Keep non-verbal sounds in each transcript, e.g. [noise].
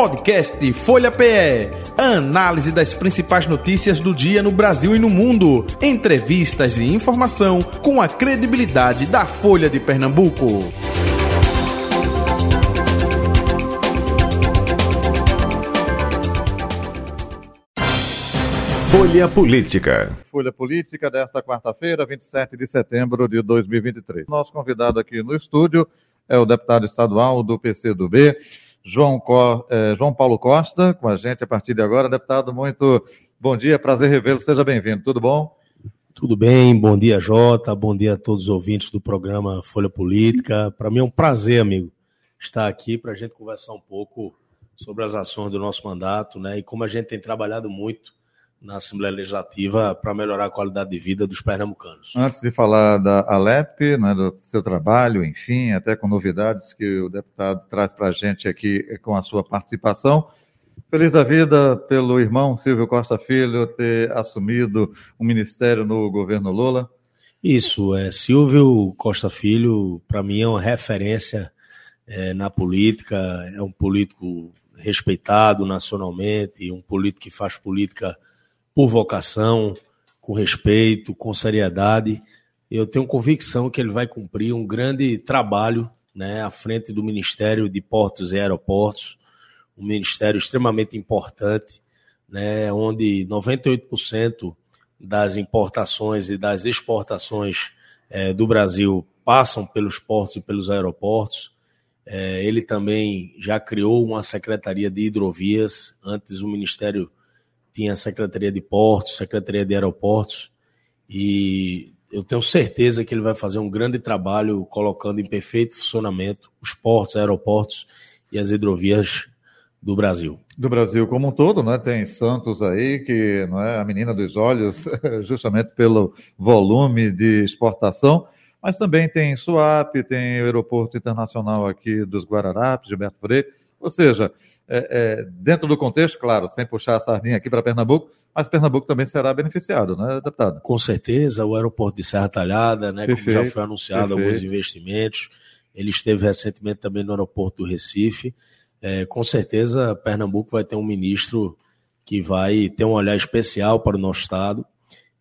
Podcast Folha PE. Análise das principais notícias do dia no Brasil e no mundo. Entrevistas e informação com a credibilidade da Folha de Pernambuco. Folha Política. Folha Política desta quarta-feira, 27 de setembro de 2023. Nosso convidado aqui no estúdio é o deputado estadual do PCdoB, João, Co... eh, João Paulo Costa, com a gente a partir de agora. Deputado, muito bom dia, prazer revê-lo, seja bem-vindo, tudo bom? Tudo bem, bom dia, Jota, bom dia a todos os ouvintes do programa Folha Política. Para mim é um prazer, amigo, estar aqui para a gente conversar um pouco sobre as ações do nosso mandato, né, e como a gente tem trabalhado muito na Assembleia Legislativa para melhorar a qualidade de vida dos pernambucanos. Antes de falar da Alep, né, do seu trabalho, enfim, até com novidades que o deputado traz para a gente aqui com a sua participação, feliz da vida pelo irmão Silvio Costa Filho ter assumido o ministério no governo Lula. Isso, é Silvio Costa Filho, para mim é uma referência é, na política, é um político respeitado nacionalmente, um político que faz política por vocação, com respeito, com seriedade. Eu tenho convicção que ele vai cumprir um grande trabalho né, à frente do Ministério de Portos e Aeroportos, um ministério extremamente importante, né, onde 98% das importações e das exportações é, do Brasil passam pelos portos e pelos aeroportos. É, ele também já criou uma secretaria de hidrovias, antes o Ministério tinha a Secretaria de Portos, Secretaria de Aeroportos, e eu tenho certeza que ele vai fazer um grande trabalho colocando em perfeito funcionamento os portos, aeroportos e as hidrovias do Brasil. Do Brasil como um todo, né? Tem Santos aí, que não é a menina dos olhos, [laughs] justamente pelo volume de exportação, mas também tem Suape, tem o Aeroporto Internacional aqui dos Guararapes, Gilberto Freire, ou seja, é, é, dentro do contexto, claro, sem puxar a sardinha aqui para Pernambuco, mas Pernambuco também será beneficiado, né, deputado? Com certeza, o aeroporto de Serra Talhada, né, perfeito, como já foi anunciado, perfeito. alguns investimentos. Ele esteve recentemente também no aeroporto do Recife. É, com certeza, Pernambuco vai ter um ministro que vai ter um olhar especial para o nosso estado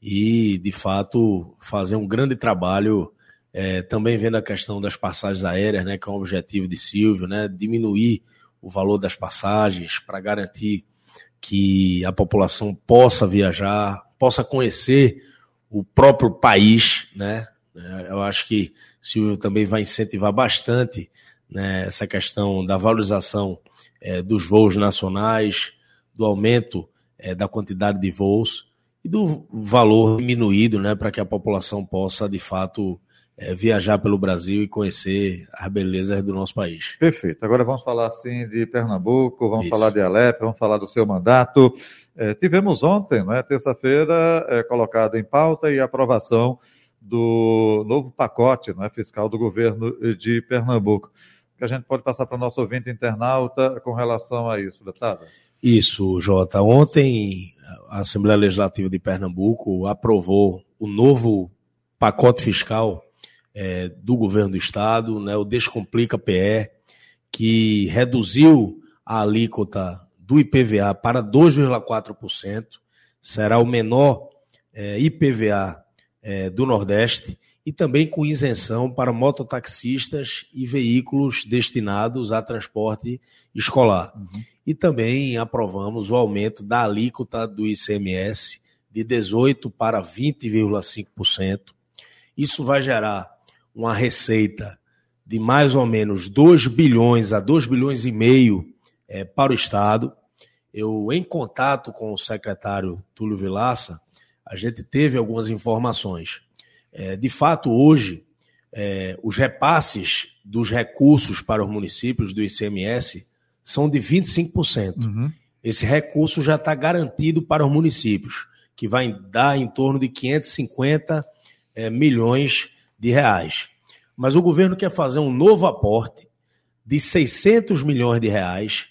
e, de fato, fazer um grande trabalho. É, também vendo a questão das passagens aéreas, né, que é um objetivo de Silvio, né, diminuir o valor das passagens para garantir que a população possa viajar, possa conhecer o próprio país, né? É, eu acho que Silvio também vai incentivar bastante né, essa questão da valorização é, dos voos nacionais, do aumento é, da quantidade de voos e do valor diminuído, né, para que a população possa de fato é, viajar pelo Brasil e conhecer as belezas do nosso país. Perfeito. Agora vamos falar assim de Pernambuco, vamos Isso. falar de Alep, vamos falar do seu mandato. É, tivemos ontem, né, terça-feira, é, colocado em pauta e aprovação do novo pacote né, fiscal do governo de Pernambuco. que a gente pode passar para o nosso ouvinte internauta com relação a isso, deputada? Isso, Jota. Ontem a Assembleia Legislativa de Pernambuco aprovou o novo pacote fiscal é, do governo do estado, né, o Descomplica PE, que reduziu a alíquota do IPVA para 2,4%, será o menor é, IPVA é, do Nordeste, e também com isenção para mototaxistas e veículos destinados a transporte escolar. Uhum. E também aprovamos o aumento da alíquota do ICMS de 18% para 20,5%. Isso vai gerar uma receita de mais ou menos 2 bilhões a 2 bilhões e meio é, para o Estado. Eu, em contato com o secretário Túlio Vilaça, a gente teve algumas informações. É, de fato, hoje, é, os repasses dos recursos para os municípios do ICMS são de 25%. Uhum. Esse recurso já está garantido para os municípios, que vai dar em torno de 550 é, milhões de reais. Mas o governo quer fazer um novo aporte de 600 milhões de reais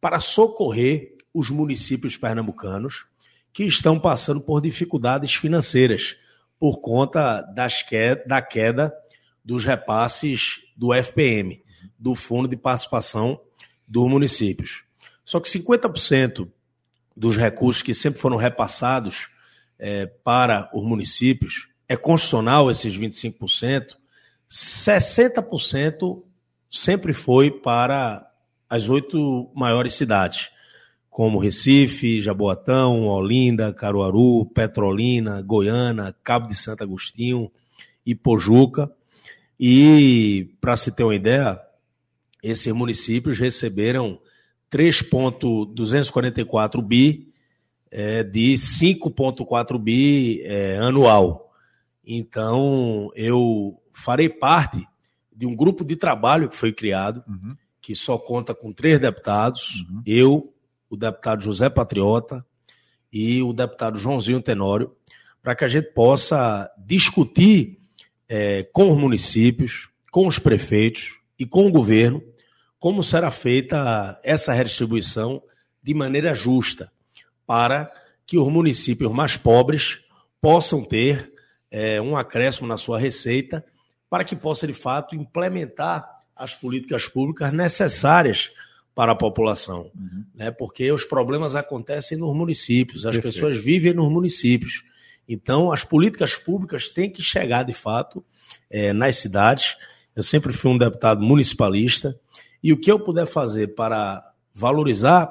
para socorrer os municípios pernambucanos que estão passando por dificuldades financeiras por conta que, da queda dos repasses do FPM, do Fundo de Participação dos Municípios. Só que 50% dos recursos que sempre foram repassados é, para os municípios, é constitucional esses 25%, 60% sempre foi para as oito maiores cidades, como Recife, Jaboatão, Olinda, Caruaru, Petrolina, Goiânia, Cabo de Santo Agostinho e Pojuca. E, para se ter uma ideia, esses municípios receberam 3,244 bi é, de 5,4 bi é, anual. Então, eu farei parte de um grupo de trabalho que foi criado, uhum. que só conta com três deputados, uhum. eu, o deputado José Patriota e o deputado Joãozinho Tenório, para que a gente possa discutir é, com os municípios, com os prefeitos e com o governo como será feita essa redistribuição de maneira justa, para que os municípios mais pobres possam ter é, um acréscimo na sua receita, para que possa, de fato, implementar as políticas públicas necessárias para a população. Uhum. Né? Porque os problemas acontecem nos municípios, as Perfeito. pessoas vivem nos municípios. Então, as políticas públicas têm que chegar, de fato, é, nas cidades. Eu sempre fui um deputado municipalista e o que eu puder fazer para valorizar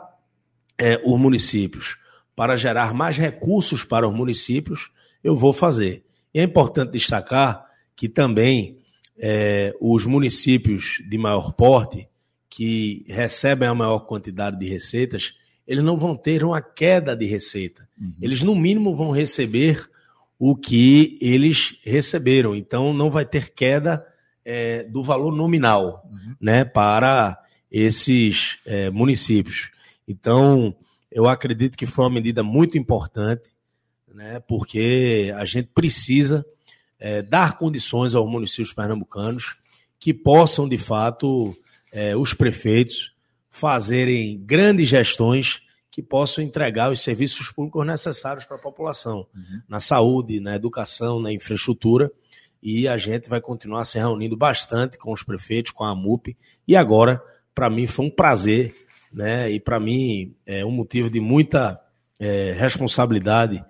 é, os municípios, para gerar mais recursos para os municípios, eu vou fazer. E é importante destacar que também é, os municípios de maior porte, que recebem a maior quantidade de receitas, eles não vão ter uma queda de receita. Uhum. Eles, no mínimo, vão receber o que eles receberam. Então, não vai ter queda é, do valor nominal uhum. né, para esses é, municípios. Então, eu acredito que foi uma medida muito importante, né, porque a gente precisa é, dar condições aos municípios pernambucanos que possam, de fato, é, os prefeitos fazerem grandes gestões que possam entregar os serviços públicos necessários para a população, uhum. na saúde, na educação, na infraestrutura e a gente vai continuar se reunindo bastante com os prefeitos, com a MUP. E agora, para mim, foi um prazer, né? E para mim é um motivo de muita é, responsabilidade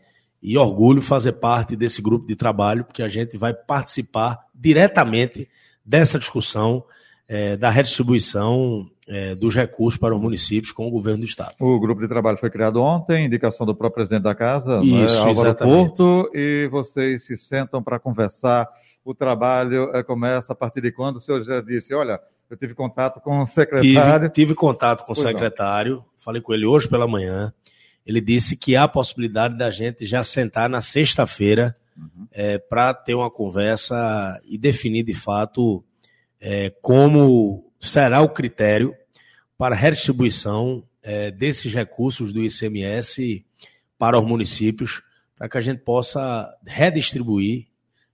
e orgulho fazer parte desse grupo de trabalho, porque a gente vai participar diretamente dessa discussão é, da redistribuição é, dos recursos para os municípios com o governo do Estado. O grupo de trabalho foi criado ontem, indicação do próprio presidente da casa, Isso, né, Álvaro. Porto, e vocês se sentam para conversar o trabalho é, começa a partir de quando? O senhor já disse, olha, eu tive contato com o secretário. Tive, tive contato com pois o secretário, não. falei com ele hoje pela manhã. Ele disse que há a possibilidade da gente já sentar na sexta-feira uhum. é, para ter uma conversa e definir de fato é, como será o critério para a redistribuição é, desses recursos do ICMS para os municípios, para que a gente possa redistribuir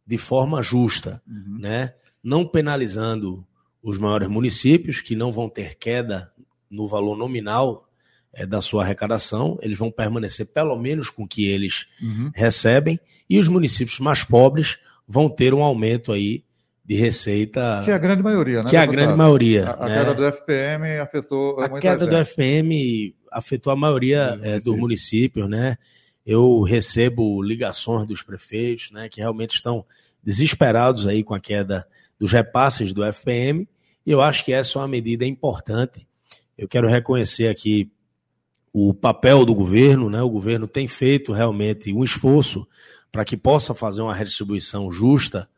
de forma justa, uhum. né? não penalizando os maiores municípios, que não vão ter queda no valor nominal é, da sua arrecadação, eles vão permanecer pelo menos com o que eles uhum. recebem, e os municípios mais pobres vão ter um aumento aí de receita. Que é a grande maioria, né? Que é a grande maioria. A, a né? queda do FPM afetou. A queda gente. do FPM afetou a maioria é, dos municípios, né? eu recebo ligações dos prefeitos, né, que realmente estão desesperados aí com a queda dos repasses do FPM, e eu acho que essa é uma medida importante. Eu quero reconhecer aqui o papel do governo, né? O governo tem feito realmente um esforço para que possa fazer uma redistribuição justa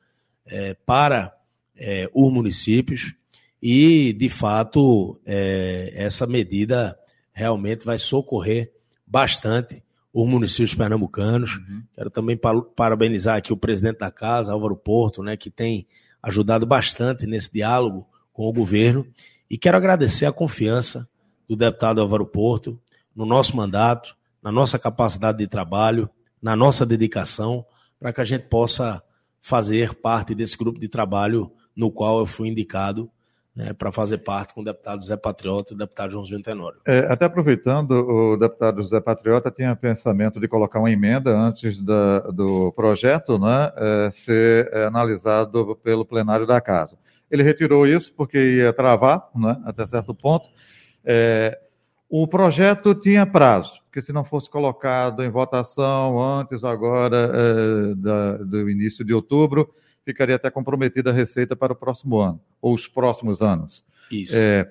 é, para é, os municípios e, de fato, é, essa medida realmente vai socorrer bastante os municípios pernambucanos. Uhum. Quero também parabenizar aqui o presidente da casa, Álvaro Porto, né, que tem ajudado bastante nesse diálogo com o governo. E quero agradecer a confiança do deputado Álvaro Porto no nosso mandato, na nossa capacidade de trabalho, na nossa dedicação, para que a gente possa fazer parte desse grupo de trabalho no qual eu fui indicado né, para fazer parte com o deputado Zé Patriota e o deputado Joãozinho Tenório. É, até aproveitando, o deputado Zé Patriota tinha pensamento de colocar uma emenda antes da, do projeto né, é, ser é, analisado pelo plenário da Casa. Ele retirou isso porque ia travar, né, até certo ponto. É, O projeto tinha prazo, porque se não fosse colocado em votação antes agora é, da, do início de outubro, ficaria até comprometida a receita para o próximo ano, ou os próximos anos. Isso. É,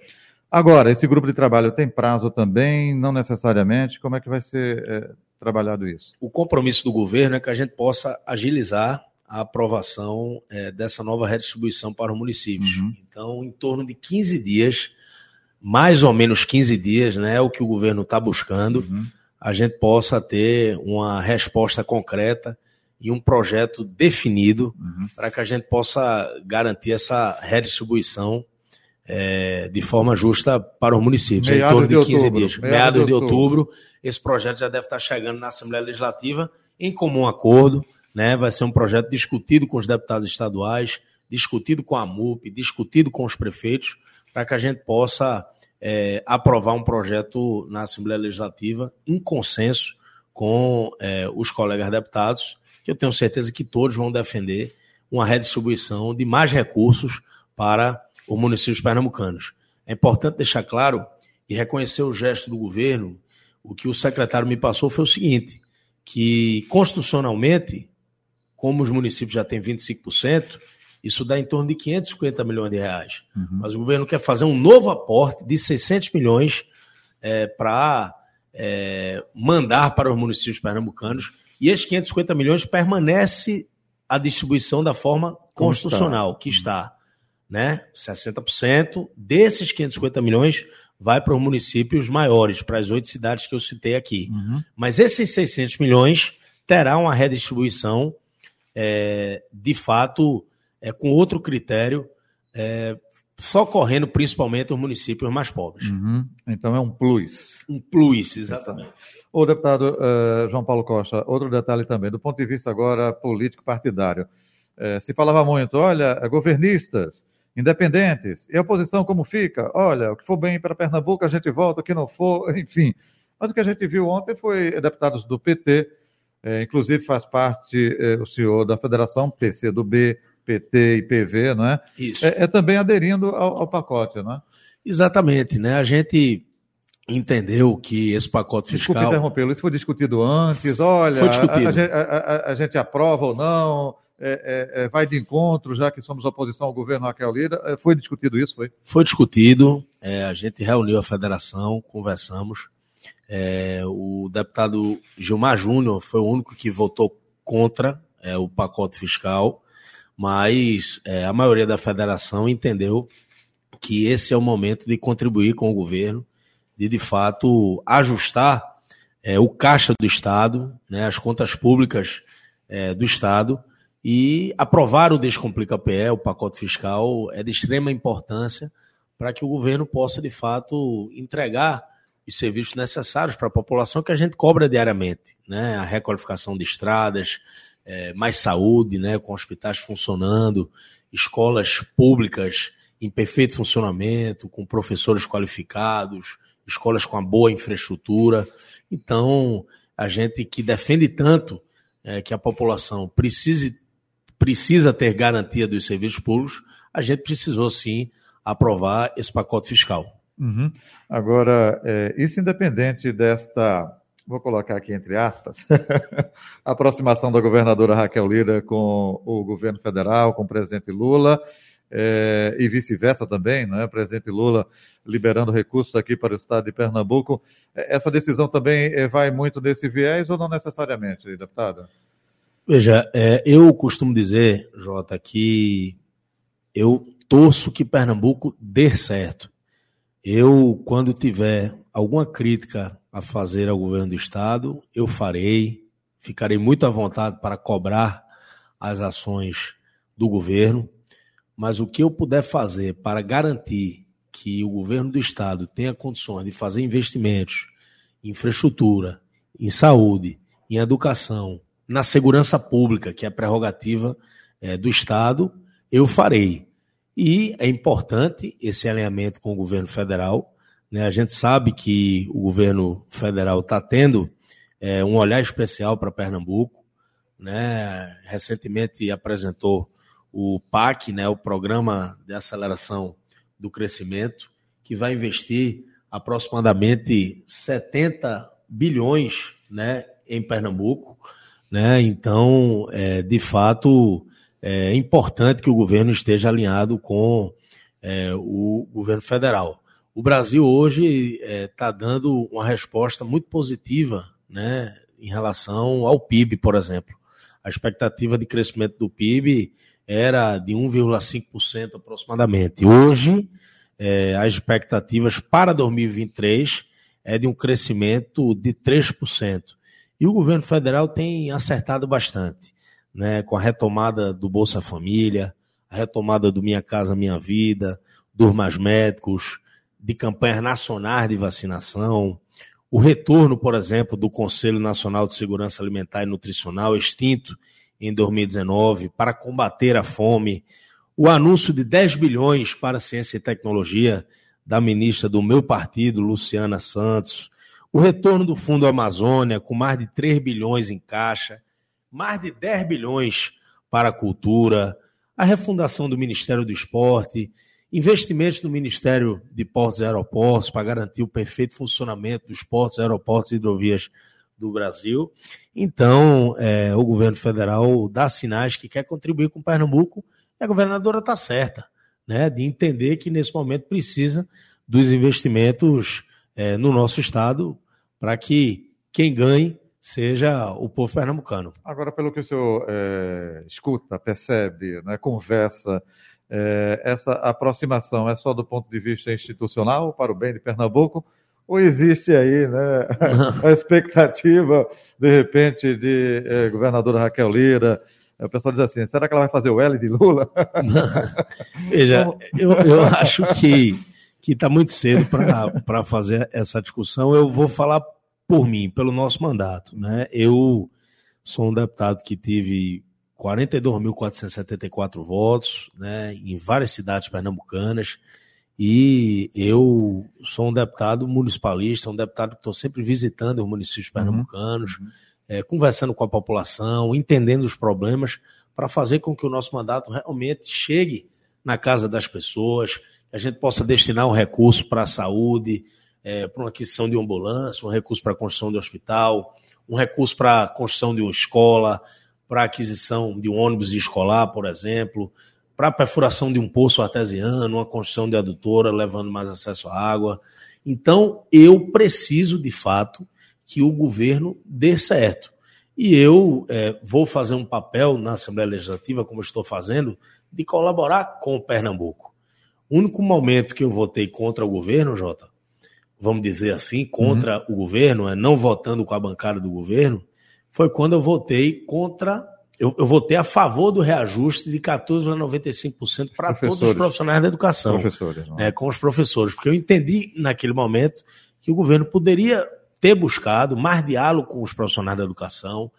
agora, esse grupo de trabalho tem prazo também, não necessariamente, como é que vai ser é, trabalhado isso? O compromisso do governo é que a gente possa agilizar a aprovação é, dessa nova redistribuição para os municípios. Uhum. Então, em torno de 15 dias, mais ou menos 15 dias, né, é o que o governo está buscando, uhum. a gente possa ter uma resposta concreta e um projeto definido uhum. para que a gente possa garantir essa redistribuição é, de forma justa para os municípios, Meados em torno de, 15 outubro. dias. Meados, Meados de outubro. outubro, esse projeto já deve estar chegando na Assembleia Legislativa em comum acordo né? Vai ser um projeto discutido com os deputados estaduais, discutido com a MUP, discutido com os prefeitos, para que a gente possa é, aprovar um projeto na Assembleia Legislativa em consenso com é, os colegas deputados, que eu tenho certeza que todos vão defender uma redistribuição de mais recursos para os municípios pernambucanos. É importante deixar claro e reconhecer o gesto do governo. O que o secretário me passou foi o seguinte: que constitucionalmente como os municípios já têm 25%, isso dá em torno de 550 milhões de reais. Uhum. Mas o governo quer fazer um novo aporte de 600 milhões é, para é, mandar para os municípios pernambucanos. E esses 550 milhões permanece a distribuição da forma constitucional, que está. Né? 60% desses 550 milhões vai para os municípios maiores, para as oito cidades que eu citei aqui. Uhum. Mas esses 600 milhões terá uma redistribuição é, de fato, é, com outro critério, é, socorrendo principalmente os municípios mais pobres. Uhum. Então é um plus. Um plus, exatamente. O deputado uh, João Paulo Costa, outro detalhe também, do ponto de vista agora político-partidário. Uh, se falava muito, olha, governistas, independentes, e a oposição como fica? Olha, o que for bem para Pernambuco a gente volta, o que não for, [laughs] enfim. Mas o que a gente viu ontem foi deputados do PT é, inclusive faz parte o senhor da Federação PCdoB, PT e PV, não é? Isso. É, é também aderindo ao, ao, pacote, não é? Exatamente, né? A gente entendeu que esse pacote fiscal... Desculpe interrompê-lo, isso foi discutido antes, olha, foi discutido. A, a, a, a gente aprova ou não, é, é, é, vai de encontro, já que somos oposição ao governo Raquel Lira. É, foi discutido isso, foi? Foi discutido, é, a gente reuniu a federação, conversamos, é, o deputado Gilmar Júnior foi o único que votou contra o pacote fiscal, mas é, a maioria da federação entendeu que esse é o momento de contribuir com o governo, de de fato ajustar é, o caixa do Estado, né, as contas públicas é, do Estado, e aprovar o Descomplica PE, o pacote fiscal, é de extrema importância para que o governo possa, de fato, entregar os serviços necessários para a população que a gente cobra diariamente, né? A requalificação de estradas, é, mais saúde, né? Com hospitais funcionando, escolas públicas em perfeito funcionamento, com professores qualificados, escolas com uma boa infraestrutura. Então, a gente que defende tanto é, que a população precise, precisa ter garantia dos serviços públicos, a gente precisou sim aprovar esse pacote fiscal. Uhum. Agora, é, isso independente desta, vou colocar aqui entre aspas, [laughs] aproximação da governadora Raquel Lira com o governo federal, com o presidente Lula, é, e vice-versa também, né? Presidente Lula liberando recursos aqui para o estado de Pernambuco. É, essa decisão também é, vai muito desse viés ou não necessariamente, deputada? Veja, é, eu costumo dizer, Jota, que eu torço que Pernambuco dê certo. Eu, quando tiver alguma crítica a fazer ao governo do Estado, eu farei, ficarei muito à vontade para cobrar as ações do governo, mas o que eu puder fazer para garantir que o governo do Estado tenha condições de fazer investimentos em infraestrutura, em saúde, em educação, na segurança pública, que é a prerrogativa é, do Estado, eu farei. E é importante esse alinhamento com o governo federal. Né? A gente sabe que o governo federal está tendo é, um olhar especial para Pernambuco. Né? Recentemente apresentou o PAC, né? o Programa de Aceleração do Crescimento, que vai investir aproximadamente 70 bilhões né, em Pernambuco. Né? Então, é, de fato, é importante que o governo esteja alinhado com é, o governo federal. O Brasil hoje está é, tá dando uma resposta muito positiva né, em relação ao PIB, por exemplo. A expectativa de crescimento do PIB era de 1,5% aproximadamente. Hoje, é, as expectativas para 2023 é de um crescimento de 3%. E o governo federal tem acertado bastante, né, com a retomada do Bolsa Família, a retomada do Minha Casa Minha Vida, dos Mais Médicos, de campanhas nacionais de vacinação, o retorno, por exemplo, do Conselho Nacional de Segurança Alimentar e Nutricional, extinto em 2019, para combater a fome, o anúncio de 10 bilhões para ciência e tecnologia da ministra do meu partido, Luciana Santos, o retorno do Fundo Amazônia, com mais de 3 bilhões em caixa, mais de 10 bilhões para a cultura, a refundação do Ministério do Esporte, investimentos no Ministério de Portos e Aeroportos para garantir o perfeito funcionamento dos portos, aeroportos e hidrovias do Brasil. Então, é, o governo federal dá sinais que quer contribuir com Pernambuco e a governadora está certa, né, de entender que nesse momento precisa dos investimentos é, no nosso estado para que quem ganhe seja o povo pernambucano. Agora, pelo que o senhor é, escuta, percebe, né, conversa, é, essa aproximação é só do ponto de vista institucional para o bem de Pernambuco? Ou existe aí né, [laughs] a expectativa, de repente, de é, governadora Raquel Lira? O pessoal diz assim: será que ela vai fazer o L de Lula? [laughs] Veja, eu, eu acho que está muito cedo para fazer essa discussão. Eu vou falar por mim, pelo nosso mandato. Né? Eu sou um deputado que tive 42.474 votos, né, em várias cidades pernambucanas. E eu sou um deputado municipalista, um deputado que estou sempre visitando os municípios uhum. pernambucanos, uhum. é, conversando com a população, entendendo os problemas, para fazer com que o nosso mandato realmente chegue na casa das pessoas, que a gente possa destinar um recurso para a saúde, é, para uma aquisição de uma ambulância, um recurso para a construção de um hospital, um recurso para a construção de uma escola, para aquisição de um ônibus escolar, por exemplo, para a perfuração de um poço artesiano, uma construção de adutora, levando mais acesso à água. Então, eu preciso, de fato, que o governo dê certo. E eu é, vou fazer um papel na Assembleia Legislativa, como estou fazendo, de colaborar com o Pernambuco. O único momento que eu votei contra o governo, Jota, vamos dizer assim, contra uhum. o governo, é não votando com a bancada do governo, foi quando eu votei contra. Eu, eu votei a favor do reajuste de 14,95% para todos os profissionais da educação. Professores, é, com os professores, porque eu entendi naquele momento que o governo poderia ter buscado mais diálogo com os profissionais da educação,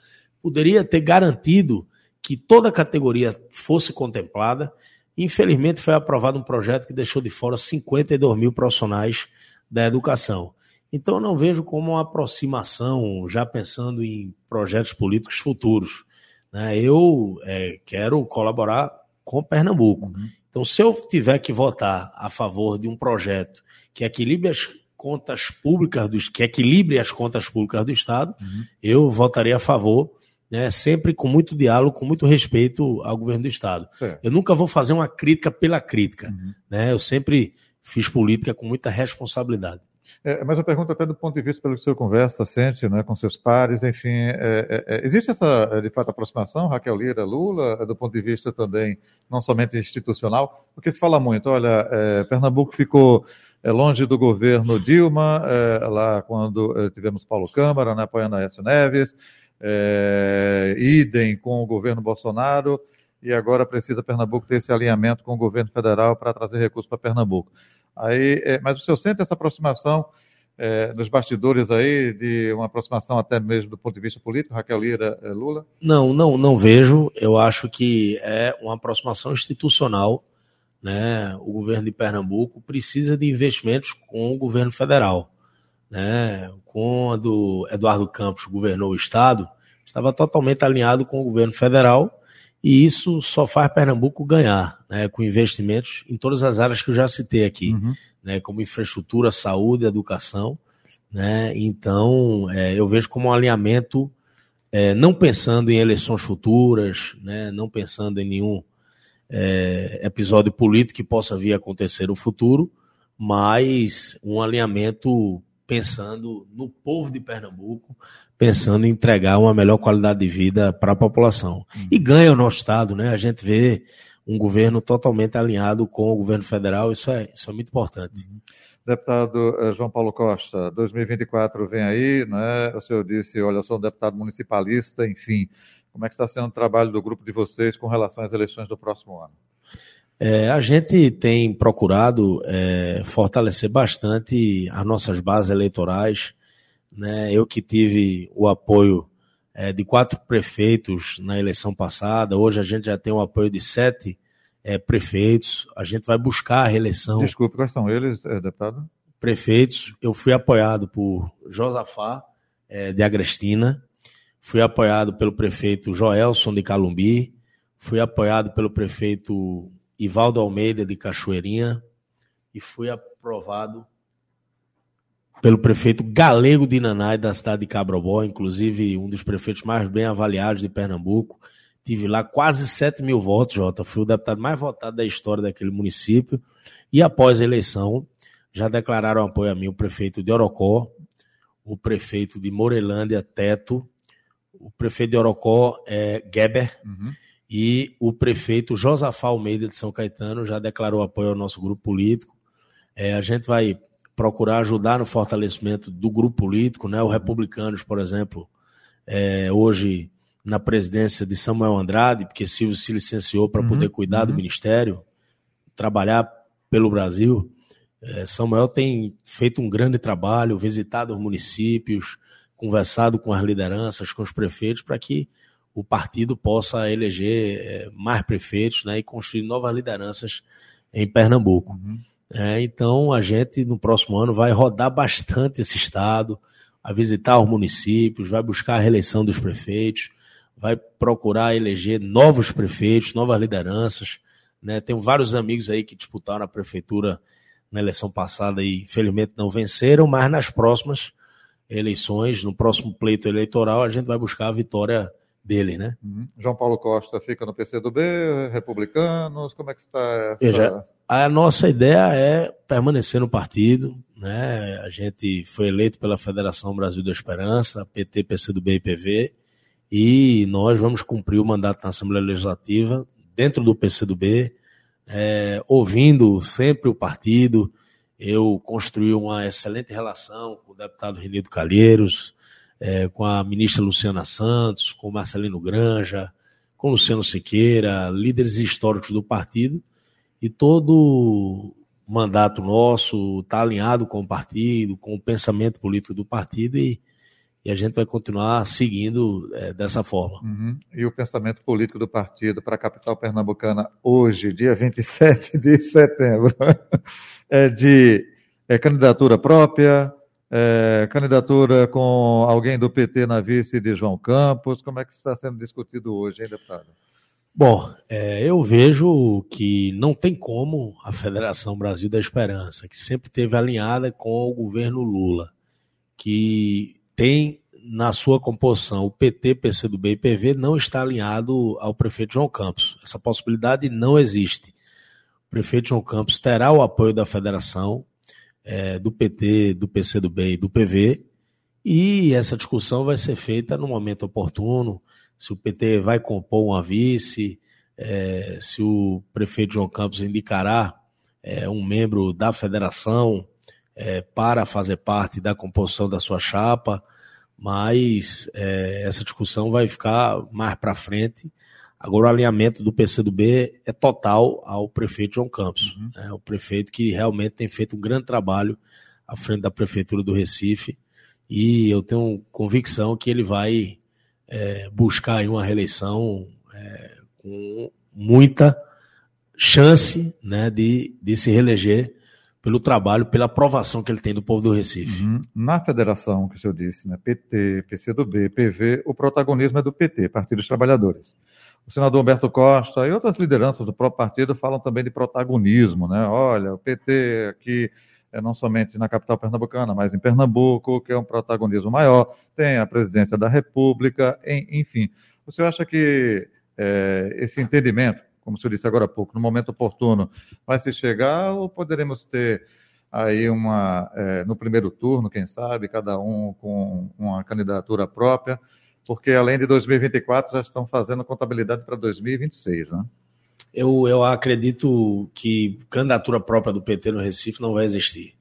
poderia ter garantido que toda a categoria fosse contemplada. Infelizmente, foi aprovado um projeto que deixou de fora 52 mil profissionais da educação. Então, eu não vejo como uma aproximação, já pensando em projetos políticos futuros. Né? Eu é, quero colaborar com Pernambuco. Uhum. Então, se eu tiver que votar a favor de um projeto que equilibre as contas públicas, do, que equilibre as contas públicas do Estado, uhum. eu votaria a favor, né, sempre com muito diálogo, com muito respeito ao governo do Estado. Certo. Eu nunca vou fazer uma crítica pela crítica. Uhum. Né? Eu sempre fiz política com muita responsabilidade. É, mas eu pergunto até do ponto de vista pelo que o senhor conversa, sente né, com seus pares, enfim, é, é, é existe essa, de fato, aproximação, Raquel Lira, Lula, do ponto de vista também, não somente institucional, porque se fala muito, olha, é, Pernambuco ficou é, longe do governo Dilma, lá quando tivemos Paulo Câmara, né, apoiando Aécio Neves, idem com o governo Bolsonaro, e agora precisa Pernambuco ter esse alinhamento com o governo federal para trazer recursos para Pernambuco. Aí, é, mas o senhor sente essa aproximação é, nos bastidores aí, de uma aproximação até mesmo do ponto de vista político, Raquel Lira, é, Lula? Não, não, não vejo. Eu acho que é uma aproximação institucional. Né? O governo de Pernambuco precisa de investimentos com o governo federal. Né? Quando Eduardo Campos governou o estado, estava totalmente alinhado com o governo federal E isso só faz Pernambuco ganhar, né, com investimentos em todas as áreas que eu já citei aqui, uhum. né, como infraestrutura, saúde, educação. Né, então, é, eu vejo como um alinhamento, é, não pensando em eleições futuras, né, não pensando em nenhum é, episódio político que possa vir a acontecer no futuro, mas um alinhamento pensando no povo de Pernambuco, pensando em entregar uma melhor qualidade de vida para a população. E ganha o nosso Estado, né? A gente vê um governo totalmente alinhado com o governo federal, isso é, isso é muito importante. Uhum. Deputado eh, João Paulo Costa, 2024 vem aí, né? O senhor disse, olha, eu sou um deputado municipalista, enfim. Como é que está sendo o trabalho do grupo de vocês com relação às eleições do próximo ano? É, a gente tem procurado é, fortalecer bastante as nossas bases eleitorais, né? Eu que tive o apoio é, de quatro prefeitos na eleição passada, hoje a gente já tem o apoio de sete é, prefeitos. A gente vai buscar a reeleição. Desculpe, quais são eles, é, deputado? Prefeitos. Eu fui apoiado por Josafá é, de Agrestina, fui apoiado pelo prefeito Joelson de Calumbi, fui apoiado pelo prefeito Ivaldo Almeida de Cachoeirinha e fui aprovado pelo prefeito Galego de Nanai, da cidade de Cabrobó, inclusive um dos prefeitos mais bem avaliados de Pernambuco. Tive lá quase 7 mil votos, Jota. Fui o deputado mais votado da história daquele município. E após a eleição, já declararam apoio a mim o prefeito de Orocó, o prefeito de Morelândia, Teto, o prefeito de Orocó é Geber, uhum. e o prefeito Josafá Almeida de São Caetano já declarou apoio ao nosso grupo político. É, a gente vai procurar ajudar no fortalecimento do grupo político, né? O Republicanos, por exemplo, é, hoje na presidência de Samuel Andrade, porque Silvio se licenciou para uhum, poder cuidar uhum. do ministério, trabalhar pelo Brasil. É, Samuel tem feito um grande trabalho, visitado os municípios, conversado com as lideranças, com os prefeitos, para que o partido possa eleger é, mais prefeitos né, e construir novas lideranças em Pernambuco. Uhum. É, então, a gente, no próximo ano, vai rodar bastante esse estado, vai visitar os municípios, vai buscar a reeleição dos prefeitos, vai procurar eleger novos prefeitos, novas lideranças. Né? Tenho vários amigos aí que disputaram a prefeitura na eleição passada e, infelizmente, não venceram, mas nas próximas eleições, no próximo pleito eleitoral, a gente vai buscar a vitória dele, né? Uhum. João Paulo Costa fica no PCdoB, republicanos, como é que está essa... Veja, a nossa ideia é permanecer no partido, né? A gente foi eleito pela Federação Brasil da Esperança, PT, PCdoB e PV, e nós vamos cumprir o mandato na Assembleia Legislativa dentro do PCdoB, é, ouvindo sempre o partido. Eu construí uma excelente relação com o deputado Renildo Calheiros, é, com a ministra Luciana Santos, com Marcelino Granja, com Luciano Siqueira, líderes históricos do partido, e todo mandato nosso está alinhado com o partido, com o pensamento político do partido e, e a gente vai continuar seguindo é, dessa forma. Uhum. E o pensamento político do partido para a capital pernambucana hoje, dia 27 [laughs] de setembro, [laughs] é de é, candidatura própria, é, candidatura com alguém do PT na vice de João Campos. Como é que está sendo discutido hoje, hein, deputado? Bom, é, eu vejo que não tem como a Federação Brasil da Esperança, que sempre teve alinhada com o governo Lula, que tem na sua composição o PT, PCdoB e PV, não está alinhado ao prefeito João Campos. Essa possibilidade não existe. O prefeito João Campos terá o apoio da federação, é, do PT, do PCdoB e do PV, e essa discussão vai ser feita no momento oportuno, se o PT vai compor uma vice, é, se o prefeito João Campos indicará é, um membro da federação é, para fazer parte da composição da sua chapa, mas é, essa discussão vai ficar mais para frente. Agora, o alinhamento do PCdoB é total ao prefeito João Campos. Uhum. É o prefeito que realmente tem feito um grande trabalho à frente da Prefeitura do Recife. E eu tenho convicção que ele vai é, buscar uma reeleição é, com muita chance né, de, de se reeleger pelo trabalho, pela aprovação que ele tem do povo do Recife. Uhum. Na federação, que o senhor disse, né, PT, PCdoB, PV, o protagonismo é do PT, Partido dos Trabalhadores. O senador Humberto Costa e outras lideranças do próprio partido falam também de protagonismo, né? Olha, o PT aqui não somente na capital pernambucana, mas em Pernambuco, que é um protagonismo maior, tem a presidência da República, enfim. O senhor acha que é, esse entendimento, como o senhor disse agora há pouco, no momento oportuno, vai se chegar ou poderemos ter aí uma, é, no primeiro turno, quem sabe, cada um com uma candidatura própria? porque além de 2024 já estão fazendo contabilidade para 2026, né? Eu, eu acredito que candidatura própria do PT no Recife não vai existir.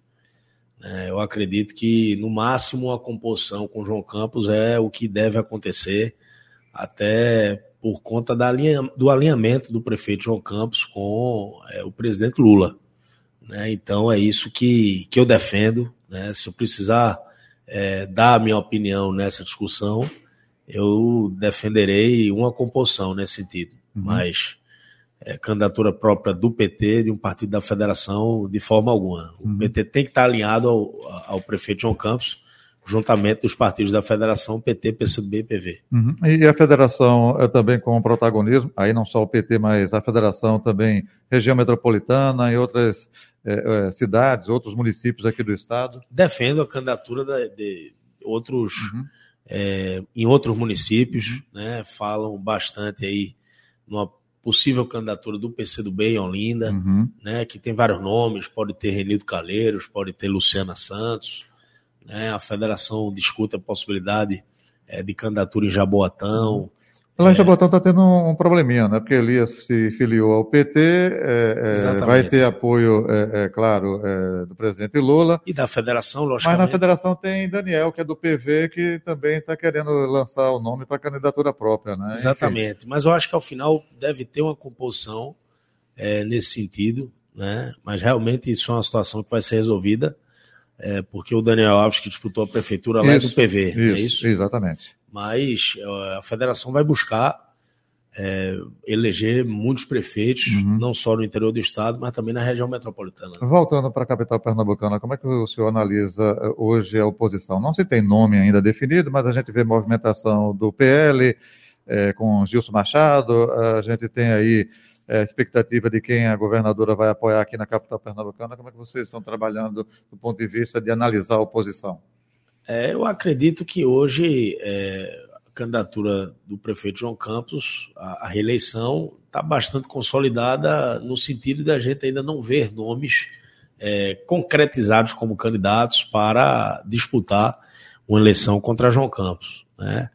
É, eu acredito que, no máximo, a composição com João Campos é o que deve acontecer, até por conta da linha, do alinhamento do prefeito João Campos com é, o presidente Lula. Né? Então, é isso que, que eu defendo. Né? Se eu precisar é, dar a minha opinião nessa discussão, eu defenderei uma composição nesse sentido. Uhum. Mas é, candidatura própria do PT, de um partido da federação, de forma alguma. O uhum. PT tem que estar alinhado ao, ao prefeito João Campos, juntamente dos partidos da federação, PT, PCdoB e PV. Uhum. E a federação é também com protagonismo, aí não só o PT, mas a federação também, região metropolitana e outras é, é, cidades, outros municípios aqui do estado? Defendo a candidatura de, de outros uhum é, em outros municípios, uhum. né, falam bastante aí numa possível candidatura do PCdoB em Olinda, uhum. né, que tem vários nomes, pode ter Renildo Calheiros, pode ter Luciana Santos, né, a federação discute a possibilidade é, de candidatura em Jaboatão, Lá em Jabotão está tendo um, probleminha, né? Porque Elias se filiou ao PT, é, é, vai ter apoio, é, é claro, é, do presidente Lula. E da federação, logicamente. Mas na federação tem Daniel, que é do PV, que também está querendo lançar o nome para candidatura própria, né? Exatamente. Enfim. Mas eu acho que ao final deve ter uma composição é, nesse sentido, né? Mas realmente isso é uma situação que vai ser resolvida, porque o Daniel Alves, que disputou a prefeitura lá, é do PV, isso, é isso? Exatamente mas eh, a federação vai buscar é, eleger muitos prefeitos, uhum. não só no interior do estado, mas também na região metropolitana. Voltando para a capital pernambucana, como é que o senhor analisa eh, hoje a oposição? Não se tem nome ainda definido, mas a gente vê movimentação do PL é, com Gilson Machado, a gente tem aí a expectativa de quem a governadora vai apoiar aqui na capital pernambucana. Como é que vocês estão trabalhando do ponto de vista de analisar a oposição? É, eu acredito que hoje é, a candidatura do prefeito João Campos, a, a reeleição, está bastante consolidada no sentido da gente ainda não ver nomes é, concretizados como candidatos para disputar uma eleição contra João Campos. Né?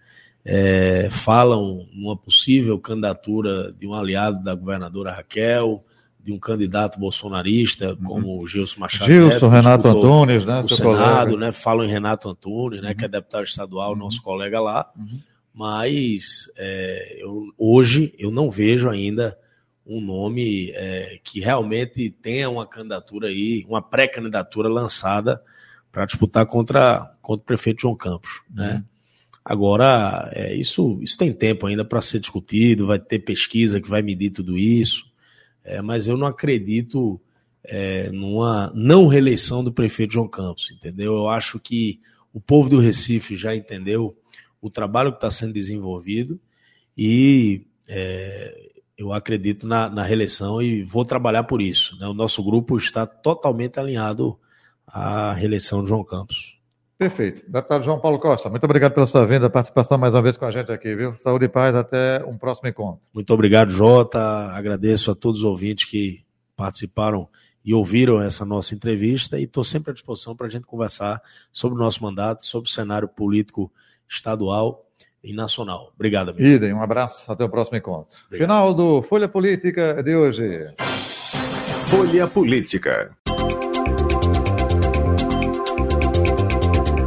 É, falam numa possível candidatura de um aliado da governadora Raquel, de um candidato bolsonarista uhum. como o Gilson Machado Gilson, Neto, Renato Antunes, né? O Senado, colega. né? Falam em Renato Antunes, né? Uhum. Que é deputado estadual, uhum. nosso colega lá. Uhum. Mas é, eu, hoje eu não vejo ainda um nome é, que realmente tenha uma candidatura aí, uma pré-candidatura lançada para disputar contra, contra o prefeito João Campos, né? Uhum. Agora, é, isso, isso tem tempo ainda para ser discutido, vai ter pesquisa que vai medir tudo isso é, mas eu não acredito é, numa não reeleição do prefeito João Campos, entendeu? Eu acho que o povo do Recife já entendeu o trabalho que está sendo desenvolvido e é, eu acredito na, na, reeleição e vou trabalhar por isso. Né? O nosso grupo está totalmente alinhado à reeleição de João Campos. Perfeito. Deputado João Paulo Costa, muito obrigado pela sua vinda, participação mais uma vez com a gente aqui, viu? Saúde e paz, até um próximo encontro. Muito obrigado, Jota. Agradeço a todos os ouvintes que participaram e ouviram essa nossa entrevista e estou sempre à disposição para a gente conversar sobre o nosso mandato, sobre o cenário político estadual e nacional. Obrigado, amigo. Idem, um abraço, até o próximo encontro. Obrigado. Final do Folha Política de hoje. Folha Política.